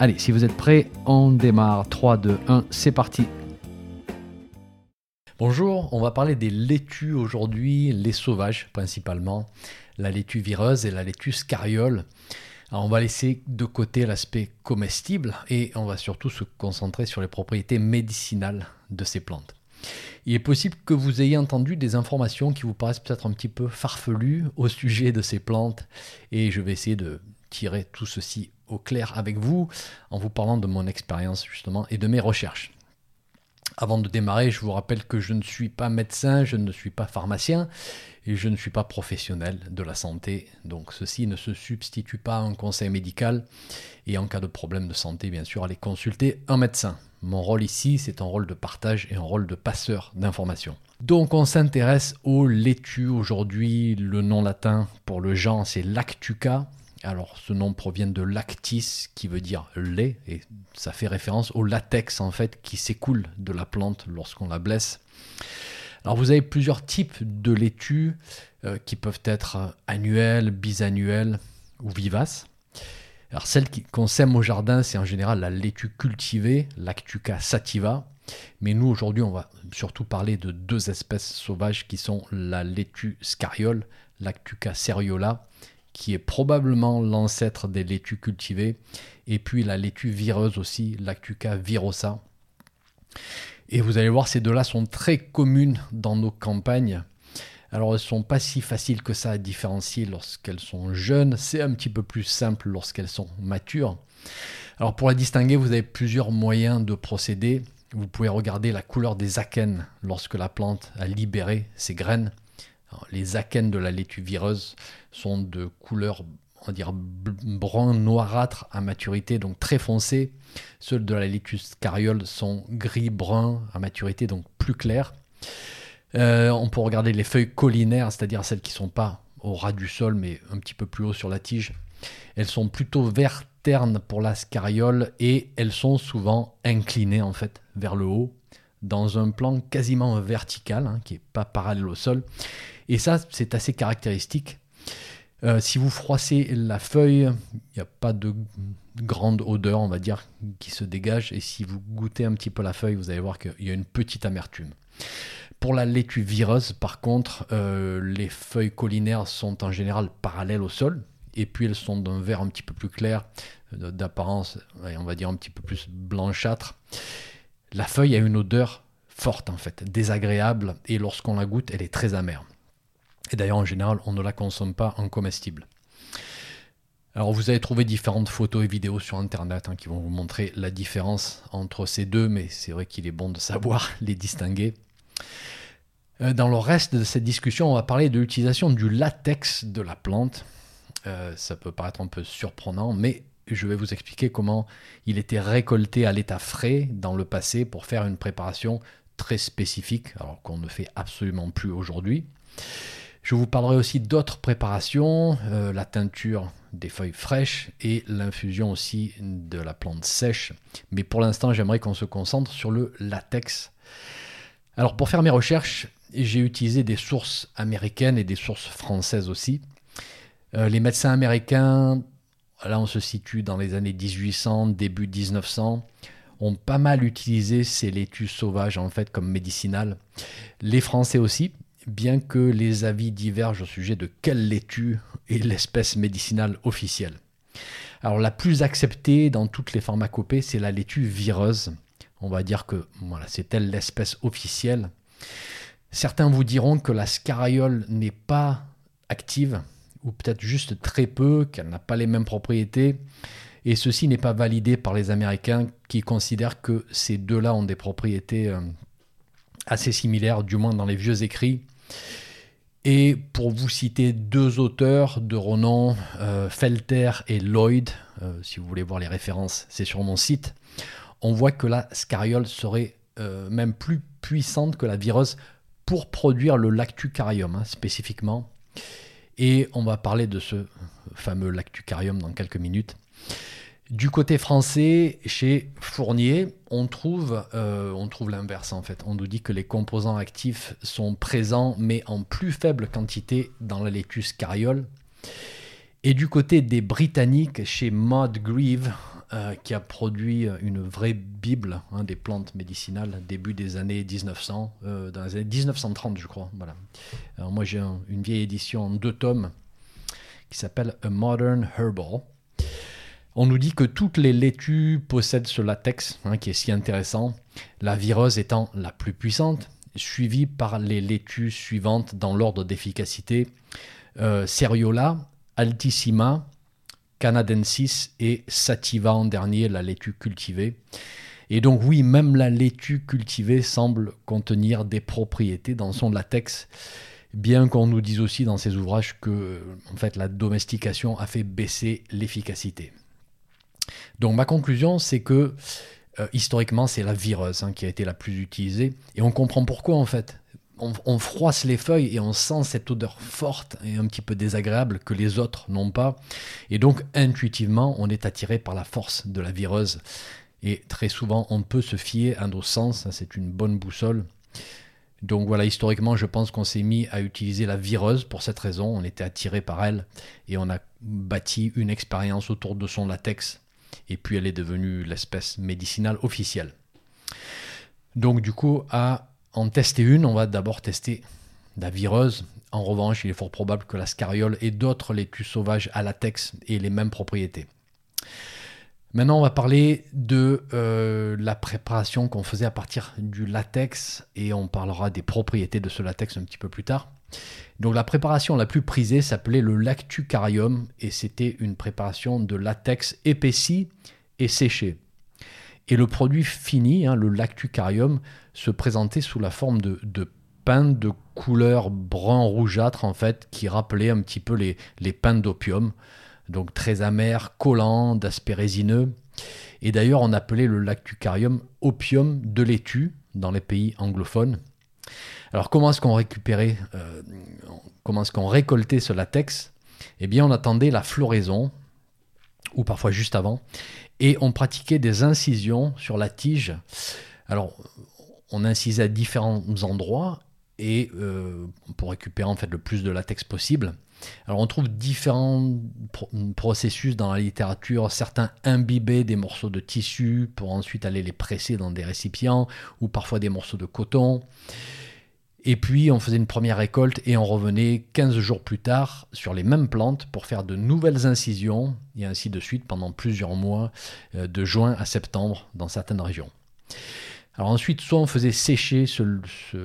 Allez, si vous êtes prêts, on démarre. 3, 2, 1, c'est parti. Bonjour, on va parler des laitues aujourd'hui, les sauvages principalement, la laitue vireuse et la laitue scariole. On va laisser de côté l'aspect comestible et on va surtout se concentrer sur les propriétés médicinales de ces plantes. Il est possible que vous ayez entendu des informations qui vous paraissent peut-être un petit peu farfelues au sujet de ces plantes et je vais essayer de tirer tout ceci au clair avec vous en vous parlant de mon expérience justement et de mes recherches. Avant de démarrer, je vous rappelle que je ne suis pas médecin, je ne suis pas pharmacien et je ne suis pas professionnel de la santé. Donc ceci ne se substitue pas à un conseil médical et en cas de problème de santé, bien sûr, allez consulter un médecin. Mon rôle ici, c'est un rôle de partage et un rôle de passeur d'informations. Donc on s'intéresse au laitue aujourd'hui. Le nom latin pour le genre, c'est lactuca. Alors ce nom provient de lactis qui veut dire lait et ça fait référence au latex en fait qui s'écoule de la plante lorsqu'on la blesse. Alors vous avez plusieurs types de laitues euh, qui peuvent être annuelles, bisannuelles ou vivaces. Alors celle qu'on sème au jardin, c'est en général la laitue cultivée, Lactuca sativa. Mais nous aujourd'hui, on va surtout parler de deux espèces sauvages qui sont la laitue scariole, Lactuca seriola, qui est probablement l'ancêtre des laitues cultivées, et puis la laitue vireuse aussi, Lactuca virosa. Et vous allez voir, ces deux-là sont très communes dans nos campagnes. Alors elles ne sont pas si faciles que ça à différencier lorsqu'elles sont jeunes, c'est un petit peu plus simple lorsqu'elles sont matures. Alors pour la distinguer, vous avez plusieurs moyens de procéder. Vous pouvez regarder la couleur des akènes lorsque la plante a libéré ses graines les akènes de la laitue vireuse sont de couleur on va dire brun noirâtre à maturité, donc très foncé. Ceux de la laitue scariole sont gris brun à maturité, donc plus clair. Euh, on peut regarder les feuilles collinaires, c'est-à-dire celles qui ne sont pas au ras du sol, mais un petit peu plus haut sur la tige. Elles sont plutôt vert terne pour la scariole et elles sont souvent inclinées en fait vers le haut dans un plan quasiment vertical, hein, qui n'est pas parallèle au sol. Et ça, c'est assez caractéristique. Euh, si vous froissez la feuille, il n'y a pas de grande odeur, on va dire, qui se dégage. Et si vous goûtez un petit peu la feuille, vous allez voir qu'il y a une petite amertume. Pour la laitue vireuse, par contre, euh, les feuilles collinaires sont en général parallèles au sol. Et puis elles sont d'un vert un petit peu plus clair, euh, d'apparence, on va dire un petit peu plus blanchâtre. La feuille a une odeur forte en fait, désagréable, et lorsqu'on la goûte, elle est très amère. Et d'ailleurs, en général, on ne la consomme pas en comestible. Alors, vous avez trouvé différentes photos et vidéos sur Internet hein, qui vont vous montrer la différence entre ces deux, mais c'est vrai qu'il est bon de savoir les distinguer. Euh, dans le reste de cette discussion, on va parler de l'utilisation du latex de la plante. Euh, ça peut paraître un peu surprenant, mais je vais vous expliquer comment il était récolté à l'état frais dans le passé pour faire une préparation très spécifique, alors qu'on ne fait absolument plus aujourd'hui. Je vous parlerai aussi d'autres préparations, euh, la teinture des feuilles fraîches et l'infusion aussi de la plante sèche. Mais pour l'instant, j'aimerais qu'on se concentre sur le latex. Alors pour faire mes recherches, j'ai utilisé des sources américaines et des sources françaises aussi. Euh, les médecins américains, là on se situe dans les années 1800, début 1900, ont pas mal utilisé ces laitues sauvages en fait comme médicinales. Les Français aussi, bien que les avis divergent au sujet de quelle laitue est l'espèce médicinale officielle. Alors la plus acceptée dans toutes les pharmacopées, c'est la laitue vireuse. On va dire que c'est elle l'espèce officielle. Certains vous diront que la scariole n'est pas active, ou peut-être juste très peu, qu'elle n'a pas les mêmes propriétés. Et ceci n'est pas validé par les Américains qui considèrent que ces deux-là ont des propriétés euh, assez similaires, du moins dans les vieux écrits. Et pour vous citer deux auteurs de renom, euh, Felter et Lloyd, euh, si vous voulez voir les références, c'est sur mon site, on voit que la scariole serait euh, même plus puissante que la vireuse pour produire le lactucarium hein, spécifiquement. Et on va parler de ce fameux lactucarium dans quelques minutes. Du côté français, chez Fournier, on trouve, euh, trouve l'inverse en fait. On nous dit que les composants actifs sont présents mais en plus faible quantité dans la laitue scariole. Et du côté des Britanniques, chez Maud Grieve, euh, qui a produit une vraie bible hein, des plantes médicinales début des années 1900, euh, dans les années 1930 je crois. Voilà. Moi j'ai une vieille édition en deux tomes qui s'appelle A Modern Herbal. On nous dit que toutes les laitues possèdent ce latex hein, qui est si intéressant, la vireuse étant la plus puissante, suivie par les laitues suivantes dans l'ordre d'efficacité. Euh, Seriola, Altissima, canadensis et sativa en dernier, la laitue cultivée. Et donc oui, même la laitue cultivée semble contenir des propriétés dans son latex, bien qu'on nous dise aussi dans ses ouvrages que en fait la domestication a fait baisser l'efficacité. Donc ma conclusion, c'est que euh, historiquement, c'est la vireuse hein, qui a été la plus utilisée, et on comprend pourquoi en fait on, froisse les feuilles et on sent cette odeur forte et un petit peu désagréable que les autres n'ont pas. Et donc intuitivement, on est attiré par la force de la vireuse. Et très souvent, on peut se fier à nos sens, c'est une bonne boussole. Donc voilà, historiquement, je pense qu'on s'est mis à utiliser la vireuse pour cette raison. On était attiré par elle et on a bâti une expérience autour de son latex. Et puis elle est devenue l'espèce médicinale officielle. Donc du coup, à en tester une, on va d'abord tester la vireuse. En revanche, il est fort probable que la scariole et d'autres laitues sauvages à latex aient les mêmes propriétés. Maintenant, on va parler de euh, la préparation qu'on faisait à partir du latex et on parlera des propriétés de ce latex un petit peu plus tard. Donc, la préparation la plus prisée s'appelait le lactucarium et c'était une préparation de latex épaissi et séché. Et le produit fini, hein, le lactucarium, se présentait sous la forme de, de pain de couleur brun rougeâtre, en fait, qui rappelait un petit peu les, les pains d'opium. Donc très amer, collant, d'aspect résineux. Et d'ailleurs, on appelait le lactucarium opium de laitue dans les pays anglophones. Alors comment est-ce qu'on récupérait, euh, comment est-ce qu'on récoltait ce latex? Eh bien, on attendait la floraison, ou parfois juste avant, et on pratiquait des incisions sur la tige. Alors, on incisait à différents endroits et euh, pour récupérer en fait le plus de latex possible. Alors on trouve différents processus dans la littérature, certains imbibaient des morceaux de tissu pour ensuite aller les presser dans des récipients ou parfois des morceaux de coton. Et puis on faisait une première récolte et on revenait 15 jours plus tard sur les mêmes plantes pour faire de nouvelles incisions et ainsi de suite pendant plusieurs mois, euh, de juin à septembre dans certaines régions. Alors ensuite, soit on faisait sécher ce,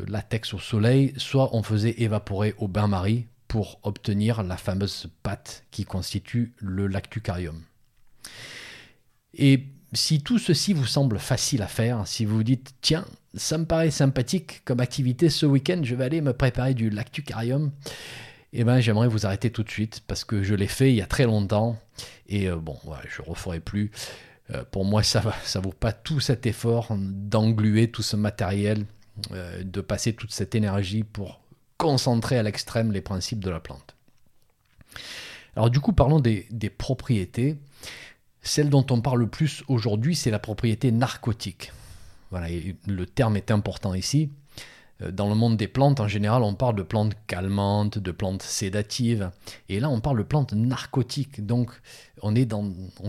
latex au soleil, soit on faisait évaporer au bain-marie pour obtenir la fameuse pâte qui constitue le lactucarium. Et si tout ceci vous semble facile à faire, si vous vous dites tiens, ça me paraît sympathique comme activité ce week-end, je vais aller me préparer du lactucarium, eh ben j'aimerais vous arrêter tout de suite parce que je l'ai fait il y a très longtemps et euh, bon, je ne referai plus. Euh, pour moi, ça ne vaut pas tout cet effort d'engluer tout ce matériel, euh, de passer toute cette énergie pour concentrer à l'extrême les principes de la plante. Alors du coup, parlons des propriétés. Celle dont on parle le plus aujourd'hui, c'est la propriété narcotique. Voilà, le terme est important ici. Euh, dans le monde des plantes, en général, on parle de plantes calmantes, de plantes sédatives. Et là, on parle de plantes narcotiques. Donc, on,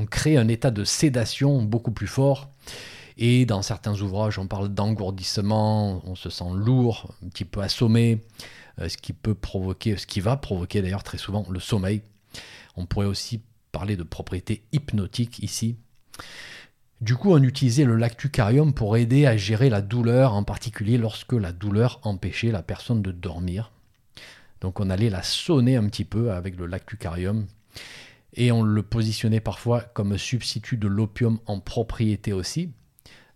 crée un état de sédation beaucoup plus fort. Et dans certains ouvrages, on parle d'engourdissement, on se sent lourd, un petit peu assommé, euh, ce qui peut provoquer, ce qui va provoquer d'ailleurs très souvent le sommeil. On pourrait aussi parler de propriétés hypnotiques ici. Du coup, on utilisait le lactucarium pour aider à gérer la douleur, en particulier lorsque la douleur empêchait la personne de dormir. Donc on allait la sonner un petit peu avec le lactucarium et on le positionnait parfois comme substitut de l'opium en propriété aussi.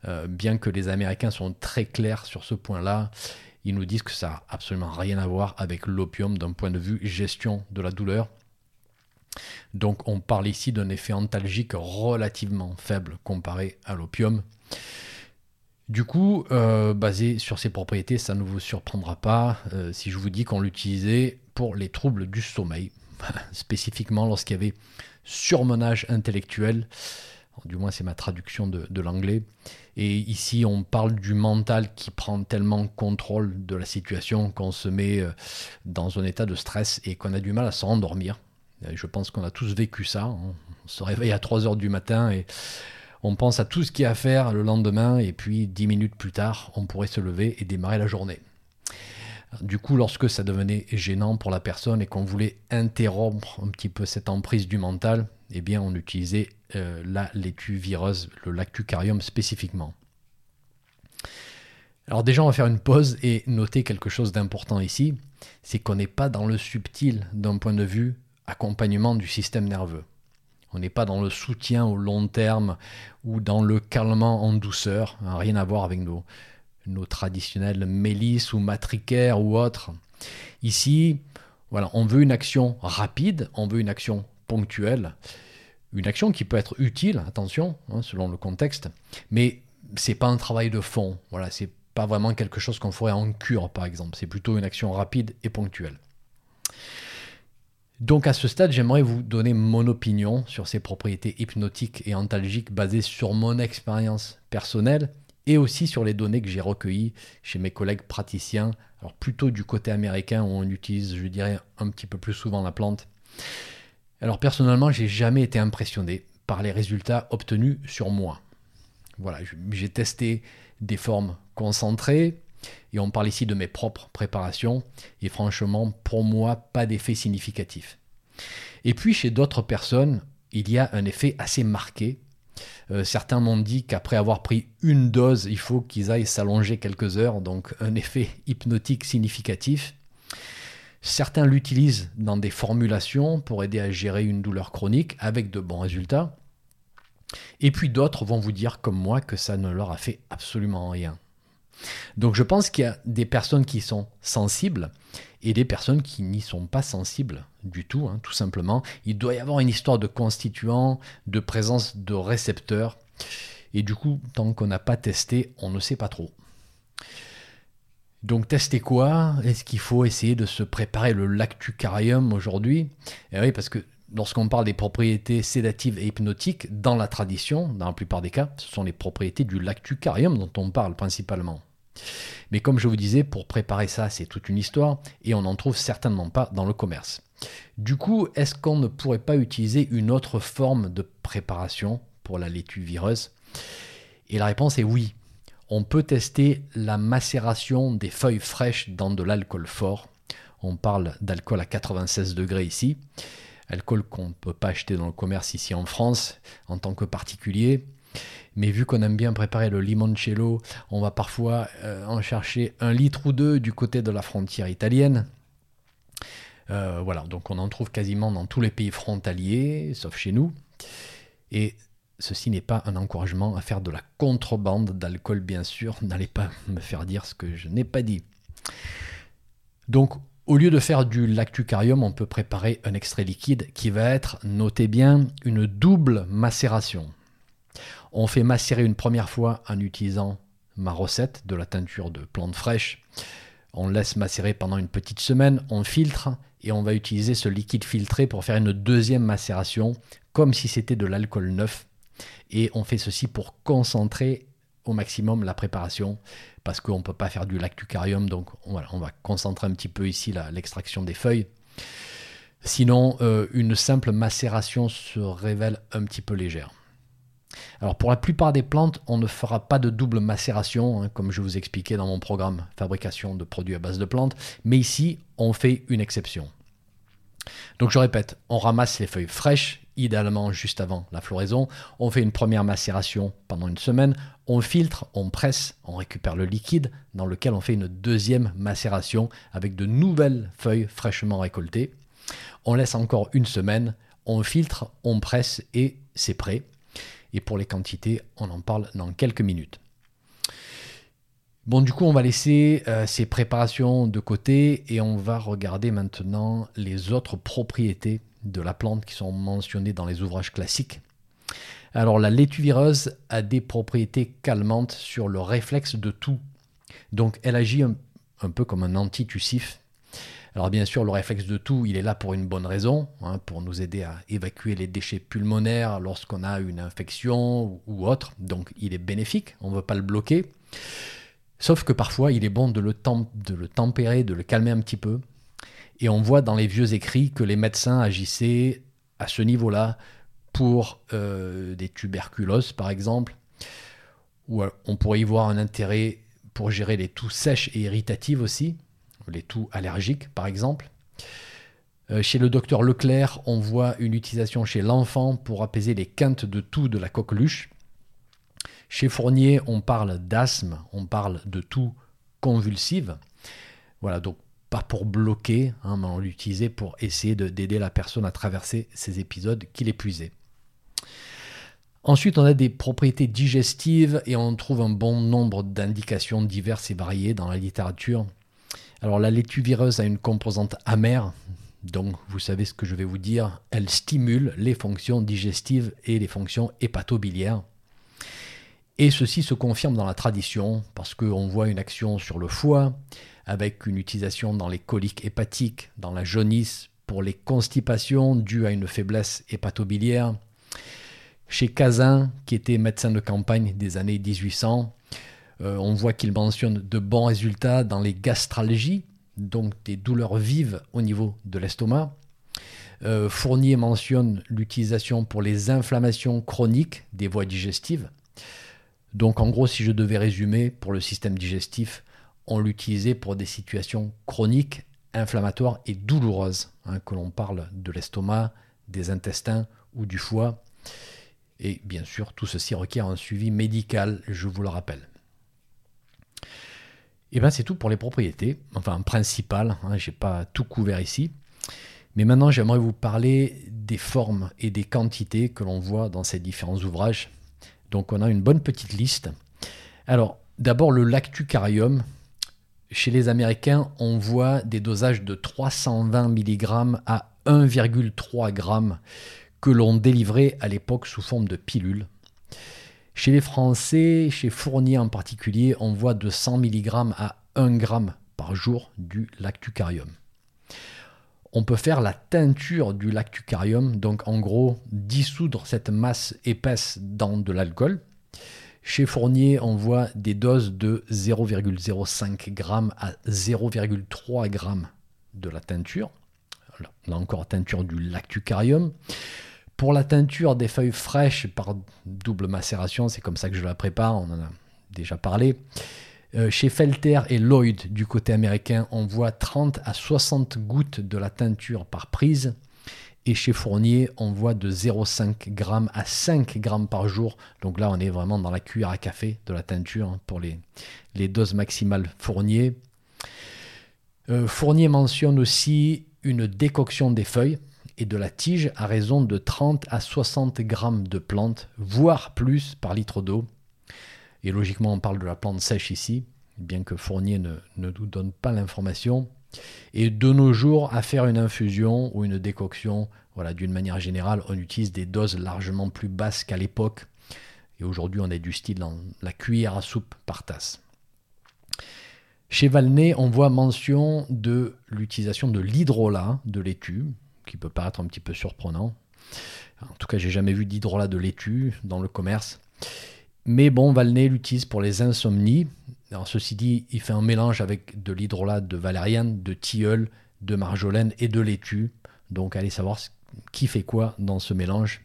Euh, bien que les Américains sont très clairs sur ce point-là, ils nous disent que ça n'a absolument rien à voir avec l'opium d'un point de vue gestion de la douleur. Donc on parle ici d'un effet antalgique relativement faible comparé à l'opium. Du coup, euh, basé sur ces propriétés, ça ne vous surprendra pas euh, si je vous dis qu'on l'utilisait pour les troubles du sommeil, spécifiquement lorsqu'il y avait surmenage intellectuel, du moins c'est ma traduction de, l'anglais. Et ici, on parle du mental qui prend tellement contrôle de la situation qu'on se met euh, dans un état de stress et qu'on a du mal à s'endormir. Je pense qu'on a tous vécu ça. On se réveille à 3 heures du matin et on pense à tout ce qu'il y a à faire le lendemain et puis 10 minutes plus tard, on pourrait se lever et démarrer la journée. Du coup, lorsque ça devenait gênant pour la personne et qu'on voulait interrompre un petit peu cette emprise du mental, eh bien, on utilisait euh, la laitue vireuse, le lactucarium spécifiquement. Alors déjà, on va faire une pause et noter quelque chose d'important ici, c'est qu'on n'est pas dans le subtil d'un point de vue accompagnement du système nerveux. On n'est pas dans le soutien au long terme ou dans le calmement en douceur, rien à voir avec nos, nos traditionnelles mélisses ou matricaires ou autres. Ici, voilà, on veut une action rapide, on veut une action ponctuelle, une action qui peut être utile, attention, hein, selon le contexte, mais c'est pas un travail de fond. Voilà, c'est pas vraiment quelque chose qu'on ferait en cure, par exemple. C'est plutôt une action rapide et ponctuelle. Donc à ce stade, j'aimerais vous donner mon opinion sur ces propriétés hypnotiques et antalgiques basées sur mon expérience personnelle et aussi sur les données que j'ai recueillies chez mes collègues praticiens, alors plutôt du côté américain où on utilise, je dirais, un petit peu plus souvent la plante. Alors personnellement, j'ai jamais été impressionné par les résultats obtenus sur moi. Voilà, j'ai testé des formes concentrées, et on parle ici de mes propres préparations, et franchement, pour moi, pas d'effet significatif. Et puis chez d'autres personnes, il y a un effet assez marqué, euh, certains m'ont dit qu'après avoir pris une dose, il faut qu'ils aillent s'allonger quelques heures, donc un effet hypnotique significatif. Certains l'utilisent dans des formulations pour aider à gérer une douleur chronique avec de bons résultats. Et puis d'autres vont vous dire comme moi que ça ne leur a fait absolument rien. Donc je pense qu'il y a des personnes qui sont sensibles et des personnes qui n'y sont pas sensibles du tout, hein, tout simplement. Il doit y avoir une histoire de constituants, de présence de récepteurs. Et du coup, tant qu'on n'a pas testé, on ne sait pas trop. Donc tester quoi? Est-ce qu'il faut essayer de se préparer le lactucarium aujourd'hui? Eh oui, parce que lorsqu'on parle des propriétés sédatives et hypnotiques, dans la tradition, dans la plupart des cas, ce sont les propriétés du lactucarium dont on parle principalement. Mais comme je vous disais, pour préparer ça, c'est toute une histoire et on n'en trouve certainement pas dans le commerce. Du coup, est-ce qu'on ne pourrait pas utiliser une autre forme de préparation pour la laitue vireuse? Et la réponse est oui. On peut tester la macération des feuilles fraîches dans de l'alcool fort. On parle d'alcool à 96 degrés ici. Alcool qu'on ne peut pas acheter dans le commerce ici en France en tant que particulier. Mais vu qu'on aime bien préparer le limoncello, on va parfois euh, en chercher un litre ou deux du côté de la frontière italienne. Euh, voilà, donc on en trouve quasiment dans tous les pays frontaliers, sauf chez nous. Ceci n'est pas un encouragement à faire de la contrebande d'alcool, bien sûr. N'allez pas me faire dire ce que je n'ai pas dit. Donc, au lieu de faire du lactucarium, on peut préparer un extrait liquide qui va être, notez bien, une double macération. On fait macérer une première fois en utilisant ma recette de la teinture de plantes fraîches. On laisse macérer pendant une petite semaine, on filtre et on va utiliser ce liquide filtré pour faire une deuxième macération comme si c'était de l'alcool neuf. Et on fait ceci pour concentrer au maximum la préparation parce qu'on ne peut pas faire du lactucarium. Donc on va concentrer un petit peu ici l'extraction des feuilles. Sinon, euh, une simple macération se révèle un petit peu légère. Alors pour la plupart des plantes, on ne fera pas de double macération, hein, comme je vous expliquais dans mon programme fabrication de produits à base de plantes, mais ici, on fait une exception. Donc je répète, on ramasse les feuilles fraîches, idéalement juste avant la floraison, on fait une première macération pendant une semaine, on filtre, on presse, on récupère le liquide dans lequel on fait une deuxième macération avec de nouvelles feuilles fraîchement récoltées. On laisse encore une semaine, on filtre, on presse et c'est prêt. Et pour les quantités, on en parle dans quelques minutes. Bon, du coup, on va laisser euh, ces préparations de côté et on va regarder maintenant les autres propriétés de la plante qui sont mentionnées dans les ouvrages classiques. Alors la laitue vireuse a des propriétés calmantes sur le réflexe de tout. Donc elle agit un, peu comme un antitussif. Alors bien sûr, le réflexe de tout, il est là pour une bonne raison, hein, pour nous aider à évacuer les déchets pulmonaires lorsqu'on a une infection ou autre. Donc il est bénéfique, on ne veut pas le bloquer. Sauf que parfois, il est bon de le tempérer, de le calmer un petit peu. Et on voit dans les vieux écrits que les médecins agissaient à ce niveau-là pour euh, des tuberculoses, par exemple, ou on pourrait y voir un intérêt pour gérer les toux sèches et irritatives aussi, les toux allergiques, par exemple. Euh, chez le docteur Leclerc, on voit une utilisation chez l'enfant pour apaiser les quintes de toux de la coqueluche. Chez Fournier, on parle d'asthme, on parle de toux convulsive. Voilà, donc pas pour bloquer, hein, mais on l'utilisait pour essayer d'aider la personne à traverser ces épisodes qui l'épuisaient. Ensuite, on a des propriétés digestives et on trouve un bon nombre d'indications diverses et variées dans la littérature. Alors la laitue vireuse a une composante amère, donc vous savez ce que je vais vous dire, elle stimule les fonctions digestives et les fonctions hépatobiliaires. Et ceci se confirme dans la tradition parce qu'on voit une action sur le foie, avec une utilisation dans les coliques hépatiques, dans la jaunisse, pour les constipations dues à une faiblesse hépatobiliaire. Chez Cazin, qui était médecin de campagne des années 1800, euh, on voit qu'il mentionne de bons résultats dans les gastralgies, donc des douleurs vives au niveau de l'estomac. Euh, Fournier mentionne l'utilisation pour les inflammations chroniques des voies digestives. Donc en gros, si je devais résumer, pour le système digestif, on l'utilisait pour des situations chroniques, inflammatoires et douloureuses, hein, que l'on parle de l'estomac, des intestins ou du foie. Et bien sûr, tout ceci requiert un suivi médical, je vous le rappelle. Et eh bien c'est tout pour les propriétés, enfin principales, hein, je n'ai pas tout couvert ici. Mais maintenant j'aimerais vous parler des formes et des quantités que l'on voit dans ces différents ouvrages. Donc on a une bonne petite liste. Alors d'abord le lactucarium, chez les Américains, on voit des dosages de 320 mg à 1,3 g que l'on délivrait à l'époque sous forme de pilules. Chez les Français, chez Fournier en particulier, on voit de 100 mg à 1 g par jour du lactucarium. On peut faire la teinture du lactucarium, donc en gros dissoudre cette masse épaisse dans de l'alcool, chez Fournier, on voit des doses de 0,05 g à 0,3 g de la teinture. Là encore, teinture du lactucarium. Pour la teinture des feuilles fraîches par double macération, c'est comme ça que je la prépare, on en a déjà parlé. Euh, chez Felter et Lloyd, du côté américain, on voit 30 à 60 gouttes de la teinture par prise. Et chez Fournier, on voit de 0,5 g à 5 g par jour. Donc là, on est vraiment dans la cuillère à café de la teinture hein, pour les, doses maximales Fournier. Euh, Fournier mentionne aussi une décoction des feuilles et de la tige à raison de 30 à 60 g de plantes, voire plus par litre d'eau. Et logiquement, on parle de la plante sèche ici, bien que Fournier ne nous donne pas l'information. Et de nos jours, à faire une infusion ou une décoction, voilà, d'une manière générale, on utilise des doses largement plus basses qu'à l'époque. Et aujourd'hui, on est du style dans la cuillère à soupe par tasse. Chez Valnet, on voit mention de l'utilisation de l'hydrolat de laitue, qui peut paraître un petit peu surprenant. En tout cas, j'ai jamais vu d'hydrolat de laitue dans le commerce. Mais bon, Valnet l'utilise pour les insomnies. Ceci dit, il fait un mélange avec de l'hydrolat de valériane, de tilleul, de marjolaine et de laitue. Donc, allez savoir qui fait quoi dans ce mélange.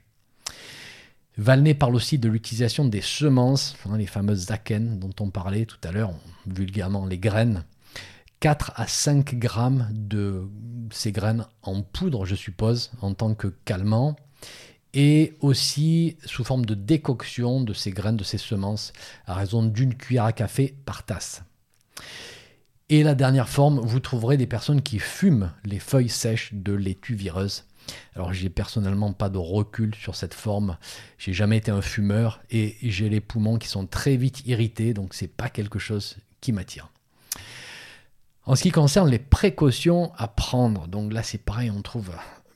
Valnet parle aussi de l'utilisation des semences, hein, les fameuses akènes dont on parlait tout à l'heure, vulgairement les graines. 4 à 5 grammes de ces graines en poudre, je suppose, en tant que calmant et aussi sous forme de décoction de ces graines, de ces semences, à raison d'une cuillère à café par tasse. Et la dernière forme, vous trouverez des personnes qui fument les feuilles sèches de laitue vireuse. Alors j'ai personnellement pas de recul sur cette forme. J'ai jamais été un fumeur et j'ai les poumons qui sont très vite irrités, donc c'est pas quelque chose qui m'attire. En ce qui concerne les précautions à prendre, donc là c'est pareil, on trouve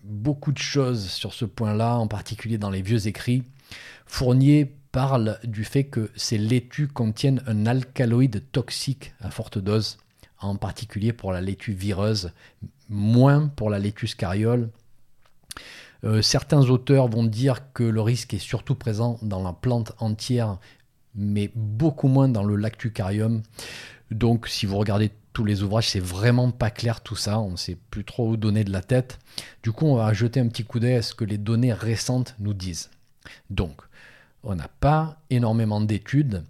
beaucoup de choses sur ce point-là, en particulier dans les vieux écrits. Fournier parle du fait que ces laitues contiennent un alcaloïde toxique à forte dose, en particulier pour la laitue vireuse, moins pour la laitue scariole. Euh, certains auteurs vont dire que le risque est surtout présent dans la plante entière, mais beaucoup moins dans le lactucarium. Donc si vous regardez tous les ouvrages, c'est vraiment pas clair tout ça, on ne sait plus trop où donner de la tête. Du coup, on va jeter un petit coup d'œil à ce que les données récentes nous disent. Donc, on n'a pas énormément d'études.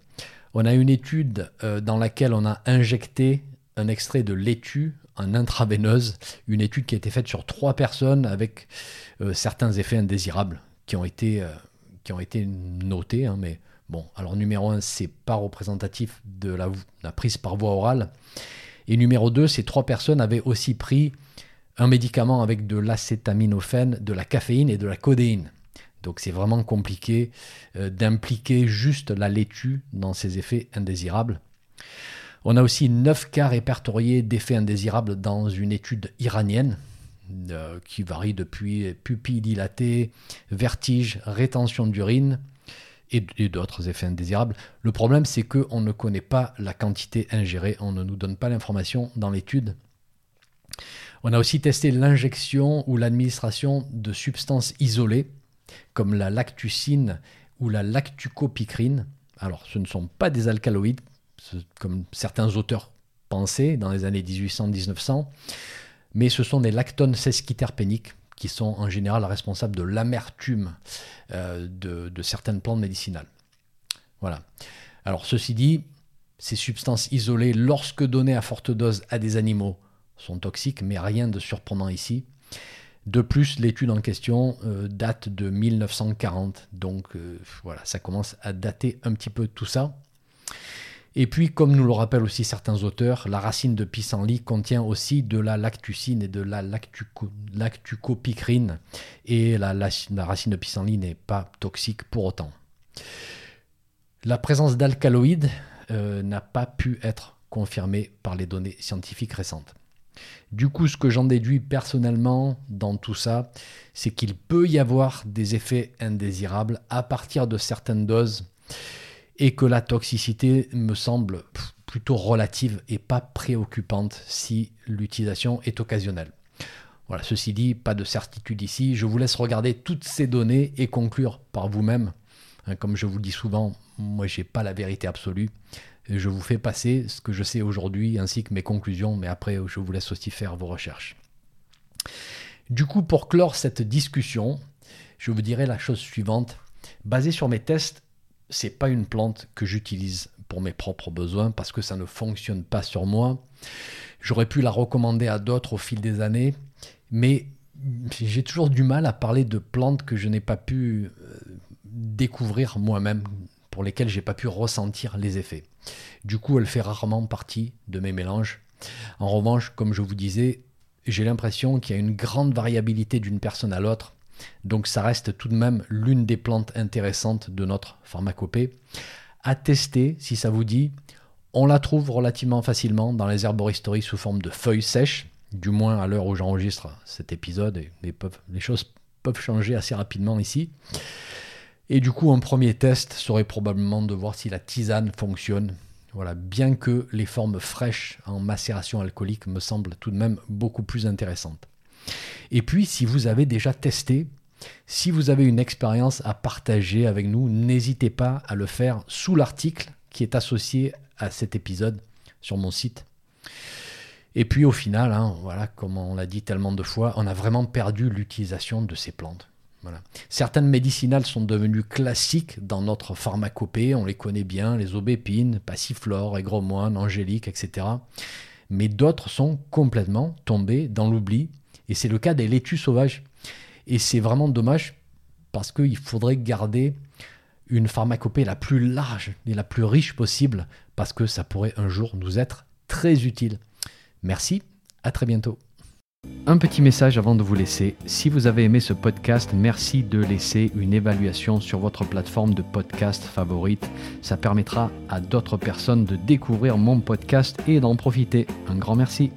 On a une étude euh, dans laquelle on a injecté un extrait de laitue en intraveineuse, une étude qui a été faite sur trois personnes avec euh, certains effets indésirables qui ont été, euh, qui ont été notés. Hein, mais bon, alors numéro un, c'est pas représentatif de la, prise par voie orale. Et numéro deux, ces trois personnes avaient aussi pris un médicament avec de l'acétaminophène, de la caféine et de la codéine. Donc c'est vraiment compliqué euh, d'impliquer juste la laitue dans ces effets indésirables. On a aussi 9 cas répertoriés d'effets indésirables dans une étude iranienne euh, qui varie depuis pupille dilatée, vertige, rétention d'urine et, d'autres effets indésirables. Le problème c'est qu'on ne connaît pas la quantité ingérée, on ne nous donne pas l'information dans l'étude. On a aussi testé l'injection ou l'administration de substances isolées comme la lactucine ou la lactucopicrine. Alors, ce ne sont pas des alcaloïdes, comme certains auteurs pensaient dans les années 1800-1900, mais ce sont des lactones sesquiterpéniques qui sont en général responsables de l'amertume euh, de, certaines plantes médicinales. Voilà. Alors, ceci dit, ces substances isolées, lorsque données à forte dose à des animaux, sont toxiques, mais rien de surprenant ici. De plus, l'étude en question euh, date de 1940, donc euh, voilà, ça commence à dater un petit peu tout ça. Et puis, comme nous le rappellent aussi certains auteurs, la racine de pissenlit contient aussi de la lactucine et de la lactucopicrine, et la, racine de pissenlit n'est pas toxique pour autant. La présence d'alcaloïdes euh, n'a pas pu être confirmée par les données scientifiques récentes. Du coup, ce que j'en déduis personnellement dans tout ça, c'est qu'il peut y avoir des effets indésirables à partir de certaines doses et que la toxicité me semble plutôt relative et pas préoccupante si l'utilisation est occasionnelle. Voilà, ceci dit, pas de certitude ici. Je vous laisse regarder toutes ces données et conclure par vous-même. Hein, comme je vous le dis souvent, moi j'ai pas la vérité absolue je vous fais passer ce que je sais aujourd'hui ainsi que mes conclusions, mais après je vous laisse aussi faire vos recherches. Du coup, pour clore cette discussion, je vous dirai la chose suivante. Basé sur mes tests, c'est pas une plante que j'utilise pour mes propres besoins parce que ça ne fonctionne pas sur moi. J'aurais pu la recommander à d'autres au fil des années, mais j'ai toujours du mal à parler de plantes que je n'ai pas pu euh, découvrir moi-même pour lesquelles j'ai pas pu ressentir les effets. Du coup, elle fait rarement partie de mes mélanges. En revanche, comme je vous disais, j'ai l'impression qu'il y a une grande variabilité d'une personne à l'autre. Donc ça reste tout de même l'une des plantes intéressantes de notre pharmacopée. À tester si ça vous dit. On la trouve relativement facilement dans les herboristeries sous forme de feuilles sèches, du moins à l'heure où j'enregistre cet épisode. les, les choses peuvent changer assez rapidement ici. Et du coup, un premier test serait probablement de voir si la tisane fonctionne. Voilà, bien que les formes fraîches en macération alcoolique me semblent tout de même beaucoup plus intéressantes. Et puis, si vous avez déjà testé, si vous avez une expérience à partager avec nous, n'hésitez pas à le faire sous l'article qui est associé à cet épisode sur mon site. Et puis au final, hein, voilà, comme on l'a dit tellement de fois, on a vraiment perdu l'utilisation de ces plantes. Certaines médicinales sont devenues classiques dans notre pharmacopée, on les connaît bien, les aubépines, passiflore, aigremoine, angélique, etc. Mais d'autres sont complètement tombées dans l'oubli, et c'est le cas des laitues sauvages. Et c'est vraiment dommage parce qu'il faudrait garder une pharmacopée la plus large et la plus riche possible, parce que ça pourrait un jour nous être très utile. Merci, à très bientôt. Un petit message avant de vous laisser. Si vous avez aimé ce podcast, merci de laisser une évaluation sur votre plateforme de podcast favorite. Ça permettra à d'autres personnes de découvrir mon podcast et d'en profiter. Un grand merci.